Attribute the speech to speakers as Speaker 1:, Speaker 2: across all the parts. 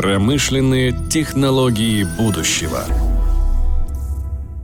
Speaker 1: Промышленные технологии будущего.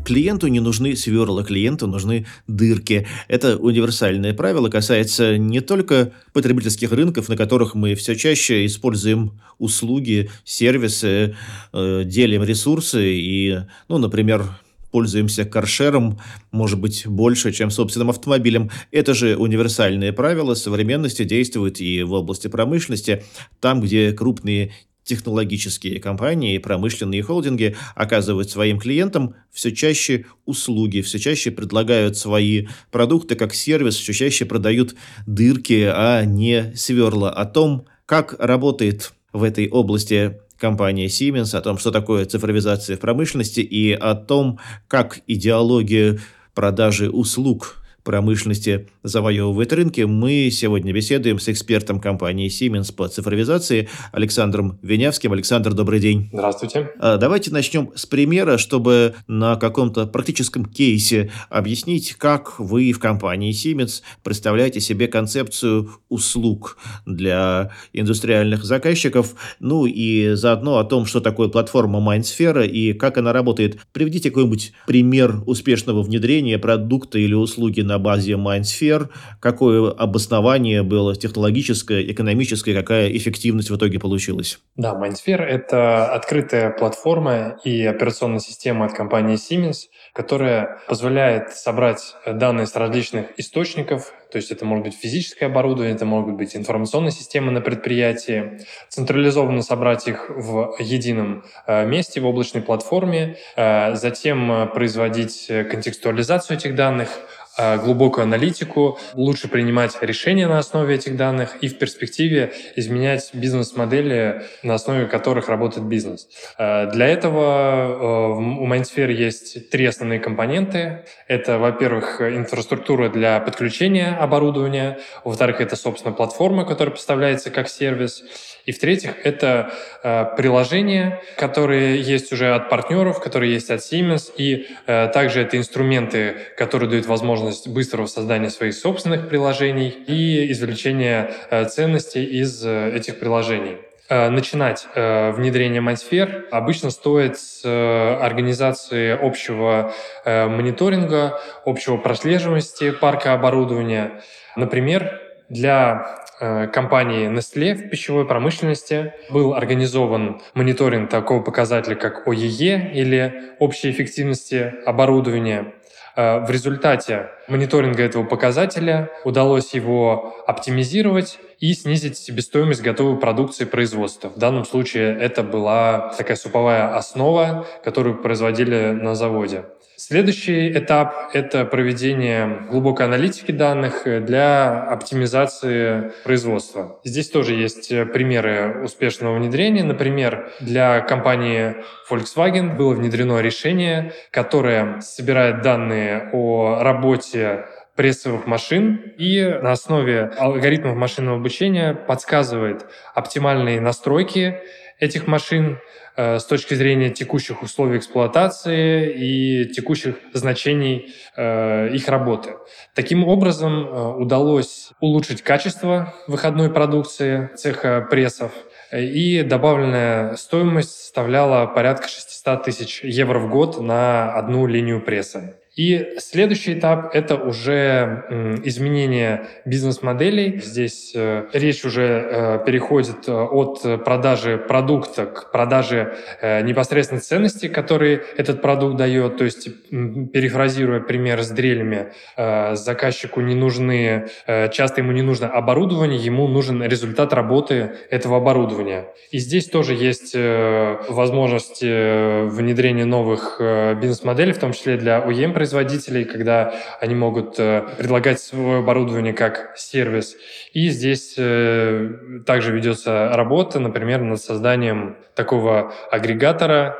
Speaker 2: Клиенту не нужны сверла, клиенту нужны дырки. Это универсальное правило касается не только потребительских рынков, на которых мы все чаще используем услуги, сервисы, э, делим ресурсы и, ну, например, пользуемся каршером, может быть, больше, чем собственным автомобилем. Это же универсальные правила современности действуют и в области промышленности, там, где крупные технологические компании, промышленные холдинги оказывают своим клиентам все чаще услуги, все чаще предлагают свои продукты как сервис, все чаще продают дырки, а не сверла. О том, как работает в этой области компания Siemens, о том, что такое цифровизация в промышленности и о том, как идеология продажи услуг промышленности завоевывает рынки, мы сегодня беседуем с экспертом компании Siemens по цифровизации Александром Винявским. Александр, добрый день.
Speaker 3: Здравствуйте.
Speaker 2: А, давайте начнем с примера, чтобы на каком-то практическом кейсе объяснить, как вы в компании Siemens представляете себе концепцию услуг для индустриальных заказчиков, ну и заодно о том, что такое платформа Mindsphere и как она работает. Приведите какой-нибудь пример успешного внедрения продукта или услуги на на базе MindSphere, какое обоснование было технологическое, экономическое, какая эффективность в итоге получилась?
Speaker 3: Да, MindSphere — это открытая платформа и операционная система от компании Siemens, которая позволяет собрать данные с различных источников, то есть это может быть физическое оборудование, это могут быть информационные системы на предприятии, централизованно собрать их в едином э, месте, в облачной платформе, э, затем э, производить контекстуализацию этих данных, глубокую аналитику, лучше принимать решения на основе этих данных и в перспективе изменять бизнес-модели, на основе которых работает бизнес. Э, для этого э, у Mindsphere есть три основные компоненты. Это, во-первых, инфраструктура для подключения оборудования, во-вторых, это, собственно, платформа, которая поставляется как сервис, и в-третьих, это э, приложения, которые есть уже от партнеров, которые есть от Siemens, и э, также это инструменты, которые дают возможность быстрого создания своих собственных приложений и извлечения э, ценностей из э, этих приложений. Э, начинать внедрение MindSphere обычно стоит с организации общего мониторинга, общего прослеживаемости парка оборудования. Например, для компании Nestle в пищевой промышленности был организован мониторинг такого показателя, как ОЕЕ или общей эффективности оборудования. Э, в результате мониторинга этого показателя удалось его оптимизировать и снизить себестоимость готовой продукции производства. В данном случае это была такая суповая основа, которую производили на заводе. Следующий этап – это проведение глубокой аналитики данных для оптимизации производства. Здесь тоже есть примеры успешного внедрения. Например, для компании Volkswagen было внедрено решение, которое собирает данные о работе прессовых машин и на основе алгоритмов машинного обучения подсказывает оптимальные настройки этих машин э, с точки зрения текущих условий эксплуатации и текущих значений э, их работы. Таким образом, э, удалось улучшить качество выходной продукции цеха прессов, и добавленная стоимость составляла порядка 600 тысяч евро в год на одну линию пресса. И следующий этап – это уже изменение бизнес-моделей. Здесь э, речь уже э, переходит э, от продажи продукта к продаже непосредственно ценности, которые этот продукт дает. То есть, перефразируя пример с дрелями, заказчику не нужны, часто ему не нужно оборудование, ему нужен результат работы этого оборудования. И здесь тоже есть возможность внедрения новых бизнес-моделей, в том числе для OEM производителей, когда они могут э, предлагать свое оборудование как сервис. И здесь э, также ведется работа, например, над созданием такого агрегатора,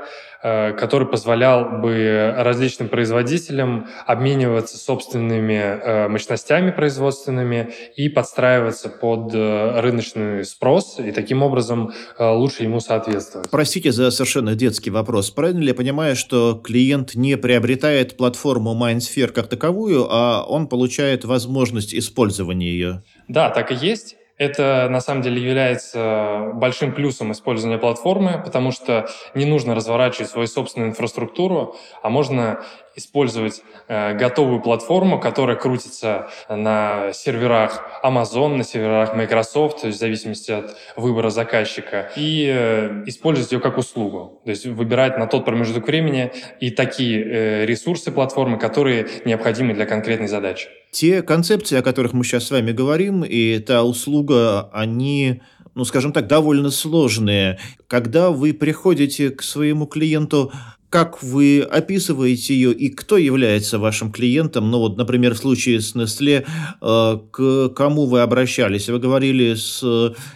Speaker 3: который позволял бы различным производителям обмениваться собственными э, мощностями производственными и подстраиваться под э, рыночный спрос и таким образом лучше ему соответствовать.
Speaker 2: Простите за совершенно детский вопрос. Правильно ли я понимаю, что клиент не приобретает платформу MindSphere как таковую, а он получает возможность использования ее?
Speaker 3: Да, так и есть. Это на самом деле является большим плюсом использования платформы, потому что не нужно разворачивать свою собственную инфраструктуру, а можно использовать э, готовую платформу, которая крутится на серверах Amazon, на серверах Microsoft, то есть в зависимости от выбора заказчика, и э, использовать ее как услугу. То есть выбирать на тот промежуток времени и такие э, ресурсы платформы, которые необходимы для конкретной задачи.
Speaker 2: Те концепции, о которых мы сейчас с вами говорим, и та услуга, они ну, скажем так, довольно сложные. Когда вы приходите к своему клиенту как вы описываете ее и кто является вашим клиентом? Ну вот, например, в случае с Nestle, э, к кому вы обращались? Вы говорили с,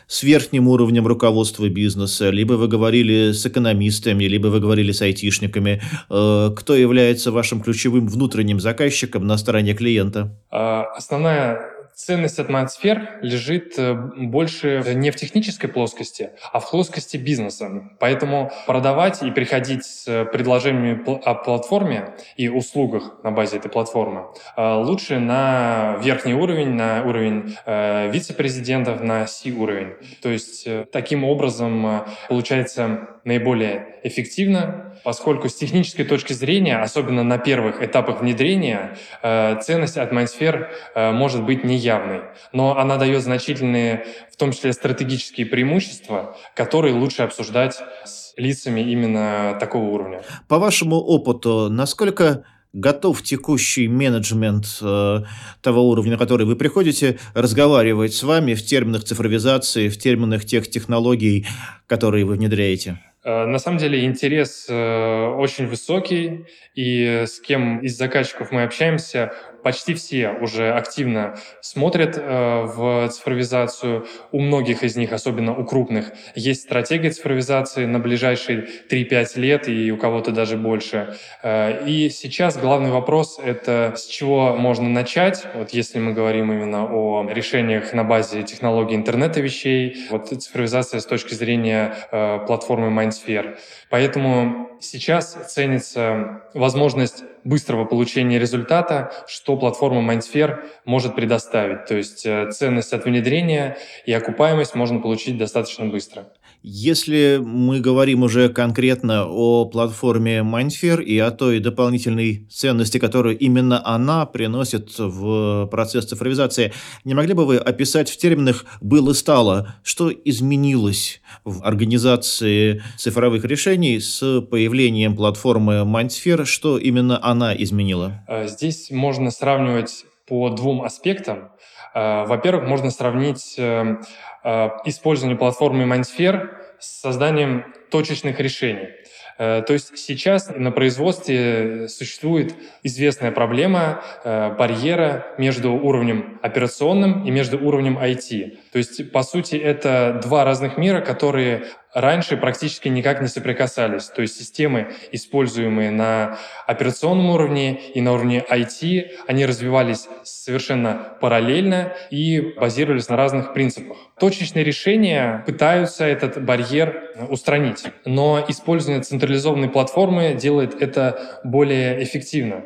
Speaker 2: с верхним уровнем руководства бизнеса, либо вы говорили с экономистами, либо вы говорили с айтишниками. Э, кто является вашим ключевым внутренним заказчиком на стороне клиента?
Speaker 3: А, основная ценность атмосфер лежит э, больше не в технической плоскости, а в плоскости бизнеса. Поэтому продавать и приходить с предложениями о платформе и услугах на базе этой платформы э, лучше на верхний уровень, на уровень э, вице-президентов, на C-уровень. То есть таким образом получается наиболее эффективно, поскольку с технической точки зрения, особенно на первых этапах внедрения, ценность атмосфер может быть неявной явной, но она дает значительные, в том числе стратегические преимущества, которые лучше обсуждать с лицами именно такого уровня.
Speaker 2: По вашему опыту, насколько готов текущий менеджмент э, того уровня, на который вы приходите, разговаривать с вами в терминах цифровизации, в терминах тех технологий, которые вы внедряете?
Speaker 3: Э, на самом деле интерес э, очень высокий, и с кем из заказчиков мы общаемся, почти все уже активно смотрят э, в цифровизацию. У многих из них, особенно у крупных, есть стратегия цифровизации на ближайшие 3-5 лет и у кого-то даже больше. Э, и сейчас главный вопрос — это с чего можно начать, вот если мы говорим именно о решениях на базе технологий интернета вещей, вот цифровизация с точки зрения э, платформы MindSphere. Поэтому сейчас ценится возможность быстрого получения результата, что платформа Mindsphere может предоставить. То есть э, ценность от внедрения и окупаемость можно получить достаточно быстро.
Speaker 2: Если мы говорим уже конкретно о платформе Mindsphere и о той дополнительной ценности, которую именно она приносит в процесс цифровизации, не могли бы вы описать в терминах «было стало», что изменилось в организации цифровых решений с появлением платформы Mindsphere, что именно она изменила?
Speaker 3: Э, здесь можно сравнивать по двум аспектам. Э, во-первых, можно сравнить э, использование платформы Mindsphere с созданием точечных решений. То есть сейчас на производстве существует известная проблема барьера между уровнем операционным и между уровнем IT. То есть, по сути, это два разных мира, которые раньше практически никак не соприкасались. То есть системы, используемые на операционном уровне и на уровне IT, они развивались совершенно параллельно и базировались на разных принципах. Точечные решения пытаются этот барьер устранить, но использование централизованной платформы делает это более эффективно,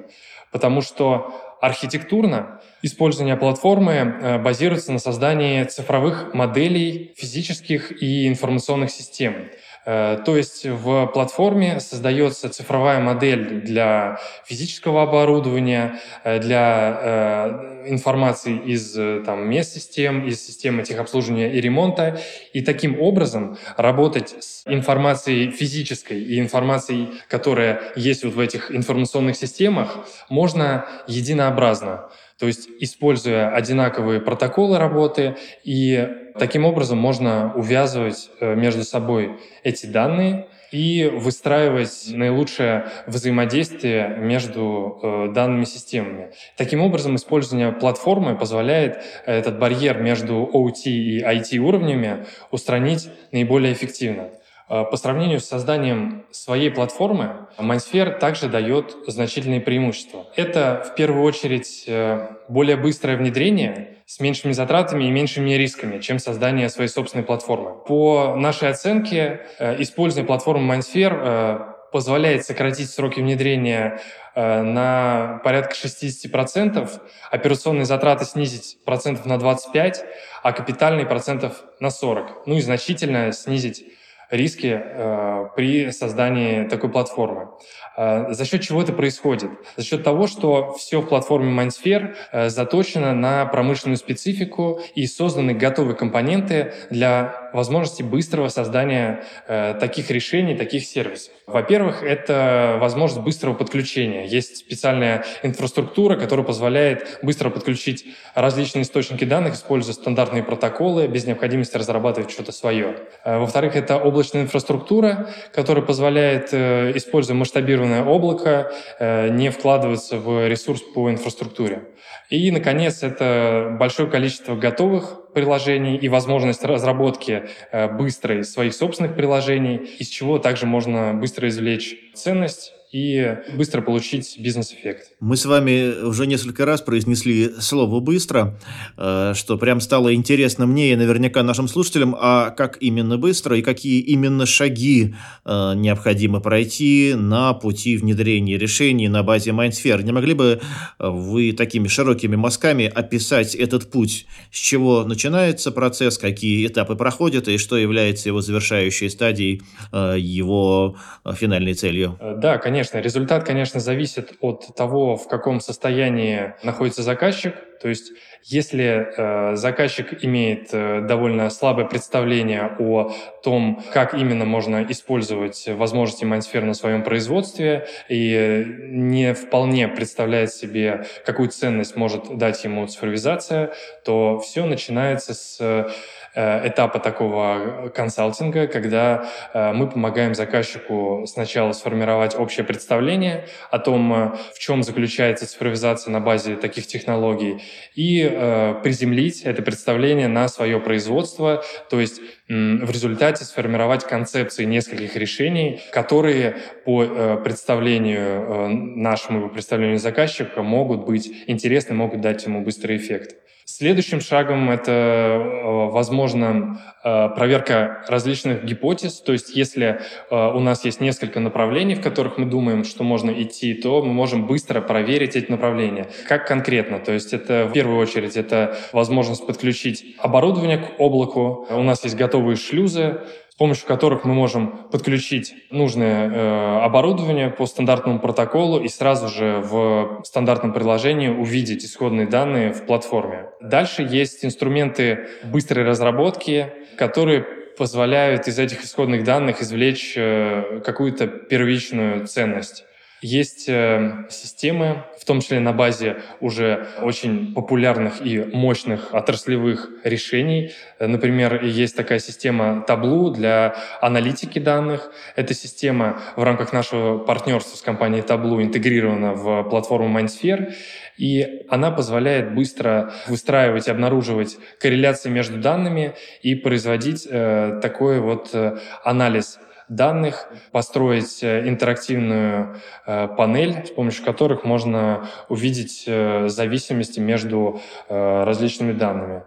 Speaker 3: потому что архитектурно использование платформы э, базируется на создании цифровых моделей физических и информационных систем. Э, то есть в платформе создается цифровая модель для физического оборудования, э, для информации из там, мест систем, из системы техобслуживания и ремонта. И таким образом работать с информацией физической и информацией, которая есть вот в этих информационных системах, можно единообразно. То есть, используя одинаковые протоколы работы, и таким образом можно увязывать э, между собой эти данные и выстраивать наилучшее взаимодействие между э, данными системами. Таким образом, использование платформы позволяет этот барьер между OT и IT уровнями устранить наиболее эффективно. Э, по сравнению с созданием своей платформы, Mindsphere также дает значительные преимущества. Это, в первую очередь, э, более быстрое внедрение с меньшими затратами и меньшими рисками, чем создание своей собственной платформы. По нашей оценке, э, используя платформу Mindsphere, позволяет сократить сроки внедрения э, на порядка 60%, операционные затраты снизить процентов на 25, а капитальные процентов на 40. Ну и значительно снизить риски э, при создании такой платформы. Э, за счет чего это происходит? За счет того, что все в платформе Mindsphere э, заточено на промышленную специфику и созданы готовые компоненты для возможности быстрого создания э, таких решений, таких сервисов. Во-первых, это возможность быстрого подключения. Есть специальная инфраструктура, которая позволяет быстро подключить различные источники данных, используя стандартные протоколы, без необходимости разрабатывать что-то свое. Э, во-вторых, это облачная инфраструктура, которая позволяет, э, используя масштабированное облако, э, не вкладываться в ресурс по инфраструктуре. И, наконец, это большое количество готовых приложений и возможность разработки э, быстрой своих собственных приложений, из чего также можно быстро извлечь ценность и быстро получить бизнес-эффект.
Speaker 2: Мы с вами уже несколько раз произнесли слово «быстро», э, что прям стало интересно мне и наверняка нашим слушателям, а как именно быстро и какие именно шаги э, необходимо пройти на пути внедрения решений на базе Mindsphere. Не могли бы вы такими широкими мазками описать этот путь, с чего начинается процесс, какие этапы проходят и что является его завершающей стадией, э, его финальной целью?
Speaker 3: Да, конечно конечно. Результат, конечно, зависит от того, в каком состоянии находится заказчик. То есть, если э, заказчик имеет э, довольно слабое представление о том, как именно можно использовать возможности Mindsphere на своем производстве и не вполне представляет себе, какую ценность может дать ему цифровизация, то все начинается с этапа такого консалтинга, когда э, мы помогаем заказчику сначала сформировать общее представление о том, э, в чем заключается цифровизация на базе таких технологий, и приземлить это представление на свое производство, то есть в результате сформировать концепции нескольких решений, которые по представлению нашему, по представлению заказчика могут быть интересны, могут дать ему быстрый эффект. Следующим шагом это, э, возможно, э, проверка различных гипотез. То есть если э, у нас есть несколько направлений, в которых мы думаем, что можно идти, то мы можем быстро проверить эти направления. Как конкретно? То есть это в первую очередь это возможность подключить оборудование к облаку. У нас есть готовые шлюзы, с помощью которых мы можем подключить нужное э, оборудование по стандартному протоколу и сразу же в стандартном приложении увидеть исходные данные в платформе. Дальше есть инструменты быстрой разработки, которые позволяют из этих исходных данных извлечь э, какую-то первичную ценность. Есть э, системы, в том числе на базе уже очень популярных и мощных отраслевых решений. Например, есть такая система Tableau для аналитики данных. Эта система в рамках нашего партнерства с компанией Tableau интегрирована в платформу Mindsphere. И она позволяет быстро выстраивать и обнаруживать корреляции между данными и производить э, такой вот э, анализ данных, построить э, интерактивную э, панель, с помощью которых можно увидеть э, зависимости между различными данными.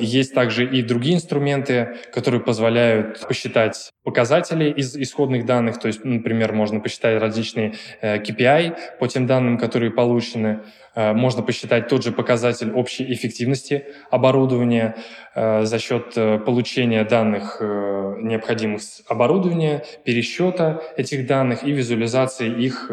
Speaker 3: Есть также и другие инструменты, которые позволяют посчитать показатели из исходных данных, то есть, например, можно посчитать различные KPI по тем данным, которые получены, Э, можно посчитать тот же показатель общей эффективности оборудования э, за счет э, получения данных, необходимых с оборудования, пересчета этих данных и визуализации их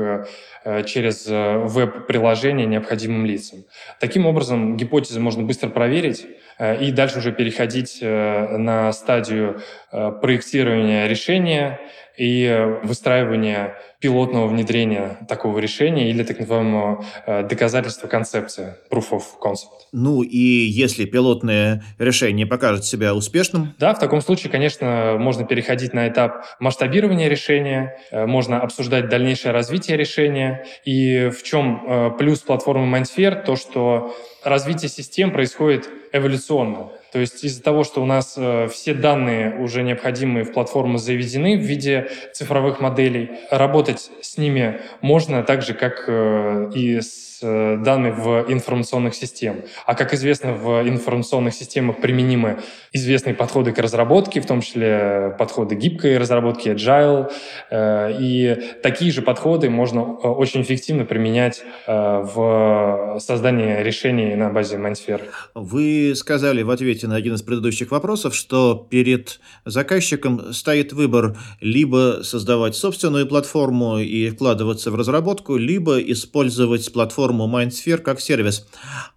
Speaker 3: через веб-приложение необходимым лицам. Таким образом, гипотезы можно быстро проверить и дальше уже переходить на стадию проектирования решения и выстраивания пилотного внедрения такого решения или так называемого э, доказательства концепции, proof of concept.
Speaker 2: Ну и если пилотное решение покажет себя успешным?
Speaker 3: Да, в таком случае, конечно, можно переходить на этап масштабирования решения, э, можно обсуждать дальнейшее развитие решения. И в чем э, плюс платформы Mindsphere? То, что развитие систем происходит эволюционно. То есть из-за того, что у нас э, все данные уже необходимые в платформу заведены в виде цифровых моделей, работать с ними можно так же, как э, и с э, данными в информационных системах. А как известно, в информационных системах применимы известные подходы к разработке, в том числе подходы гибкой разработки, agile. Э, и такие же подходы можно очень эффективно применять в создании решений на базе MindSphere.
Speaker 2: Вы сказали в ответе на один из предыдущих вопросов, что перед заказчиком стоит выбор либо создавать собственную платформу и вкладываться в разработку, либо использовать платформу MindSphere как сервис.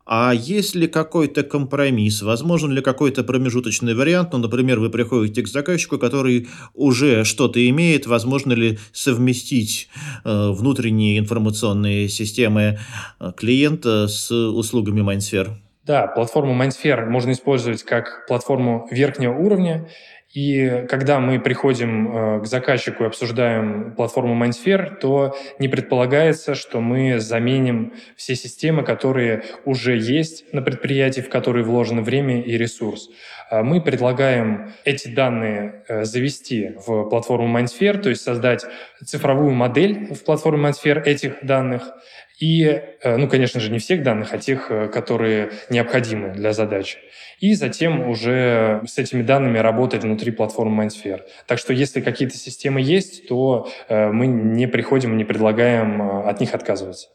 Speaker 2: А есть ли какой-то компромисс? Возможен ли какой-то промежуточный вариант? Ну, например, вы приходите к заказчику, который уже что-то имеет. Возможно ли совместить э, внутренние информационные системы э, клиента с услугами MindSphere?
Speaker 3: Да, платформу MindSphere можно использовать как платформу верхнего уровня, и когда мы приходим э, к заказчику и обсуждаем платформу MindSphere, то не предполагается, что мы заменим все системы, которые уже есть на предприятии, в которые вложено время и ресурс. А мы предлагаем эти данные э, завести в платформу MindSphere, то есть создать цифровую модель в платформе MindSphere этих данных, и, э, ну, конечно же, не всех данных, а тех, которые необходимы для задачи и затем уже с этими данными работать внутри платформы MindSphere. Так что если какие-то системы есть, то э, мы не приходим, не предлагаем э, от них отказываться.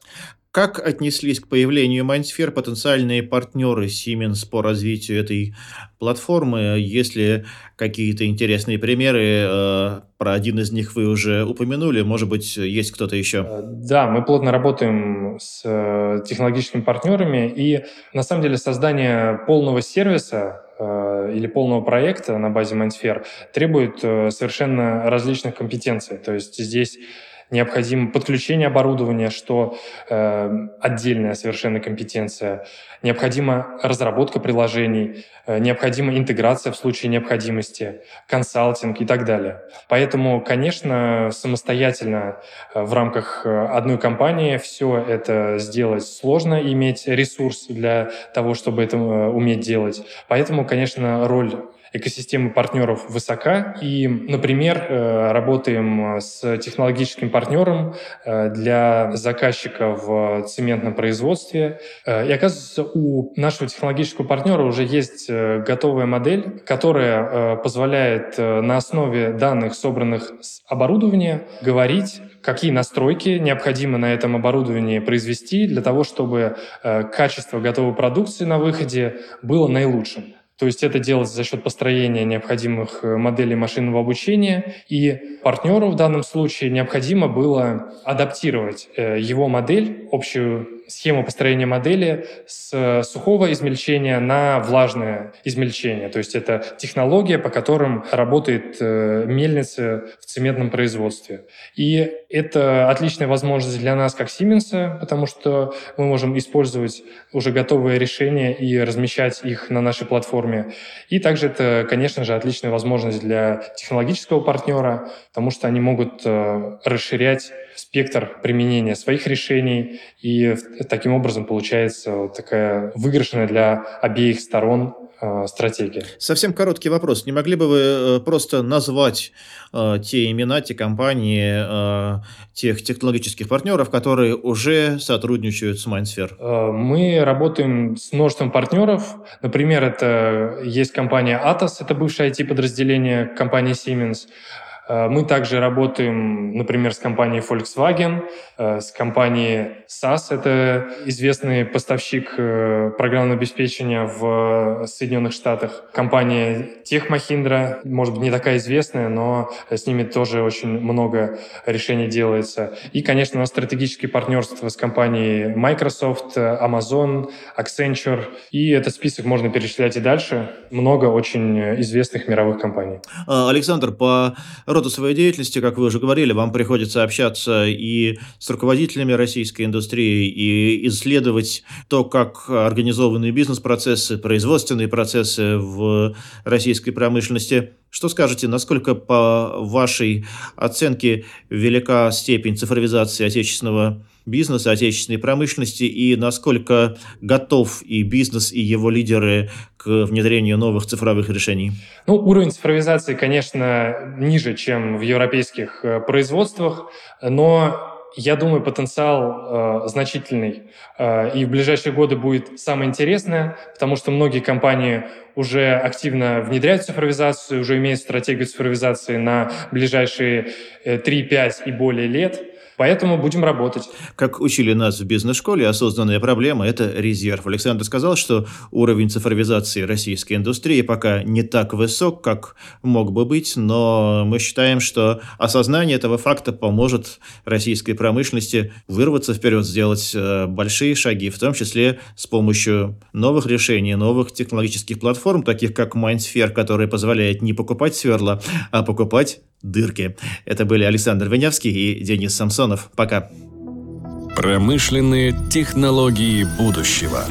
Speaker 2: Как отнеслись к появлению MindSphere потенциальные партнеры Siemens по развитию этой платформы? Если какие-то интересные примеры, э, про один из них вы уже упомянули, может быть, есть кто-то еще? Э,
Speaker 3: да, мы плотно работаем с э, технологическими партнерами, и на самом деле создание полного сервиса или полного проекта на базе MindSphere требует совершенно различных компетенций. То есть здесь необходимо подключение оборудования, что э, отдельная совершенно компетенция, необходима разработка приложений, э, необходима интеграция в случае необходимости, консалтинг и так далее. Поэтому, конечно, самостоятельно э, в рамках э, одной компании все это сделать сложно, иметь ресурс для того, чтобы это э, уметь делать. Поэтому, конечно, роль экосистема партнеров высока. И, например, э, работаем с технологическим партнером э, для заказчика в цементном производстве. Э, и оказывается, у нашего технологического партнера уже есть готовая модель, которая позволяет на основе данных, собранных с оборудования, говорить, какие настройки необходимо на этом оборудовании произвести для того, чтобы качество готовой продукции на выходе было наилучшим. То есть это делается за счет построения необходимых э, моделей машинного обучения, и партнеру в данном случае необходимо было адаптировать э, его модель, общую схему построения модели с сухого измельчения на влажное измельчение. То есть это технология, по которым работает э, мельница в цементном производстве. И это отличная возможность для нас, как Siemens, потому что мы можем использовать уже готовые решения и размещать их на нашей платформе. И также это, конечно же, отличная возможность для технологического партнера, потому что они могут э, расширять спектр применения своих решений, и таким образом получается вот такая выигрышная для обеих сторон э, стратегия.
Speaker 2: Совсем короткий вопрос. Не могли бы вы э, просто назвать э, те имена, те компании, э, тех технологических партнеров, которые уже сотрудничают с MindSphere?
Speaker 3: Э, мы работаем с множеством партнеров. Например, это есть компания Atos, это бывшее IT-подразделение компании Siemens. Э, мы также работаем, например, с компанией Volkswagen, э, с компанией SAS, это известный поставщик э, программного обеспечения в Соединенных Штатах. Компания Mahindra, может быть, не такая известная, но с ними тоже очень много решений делается. И, конечно, у нас стратегические партнерства с компанией Microsoft, Amazon, Accenture. И этот список можно перечислять и дальше. Много очень известных мировых компаний.
Speaker 2: Александр, по роду своей деятельности, как вы уже говорили, вам приходится общаться и с руководителями российской индустрии, и исследовать то, как организованы бизнес-процессы, производственные процессы в российской промышленности. Что скажете, насколько по вашей оценке велика степень цифровизации отечественного бизнеса, отечественной промышленности и насколько готов и бизнес, и его лидеры к внедрению новых цифровых решений?
Speaker 3: Ну, уровень цифровизации, конечно, ниже, чем в европейских э, производствах, но Я думаю, потенциал э, значительный. Э, и в ближайшие годы будет самое интересное, потому что многие компании уже активно внедряют цифровизацию, уже имеют стратегию цифровизации на ближайшие э, 3-5 и более лет. Поэтому будем работать.
Speaker 2: Как учили нас в бизнес-школе, осознанная проблема – это резерв. Александр сказал, что уровень цифровизации российской индустрии пока не так высок, как мог бы быть, но мы считаем, что осознание этого факта поможет российской промышленности вырваться вперед, сделать э, большие шаги, в том числе с помощью новых решений, новых технологических платформ, таких как MindSphere, который позволяет не покупать сверла, а покупать дырки. Это были Александр Винявский и Денис Самсонов. Пока.
Speaker 1: Промышленные технологии будущего.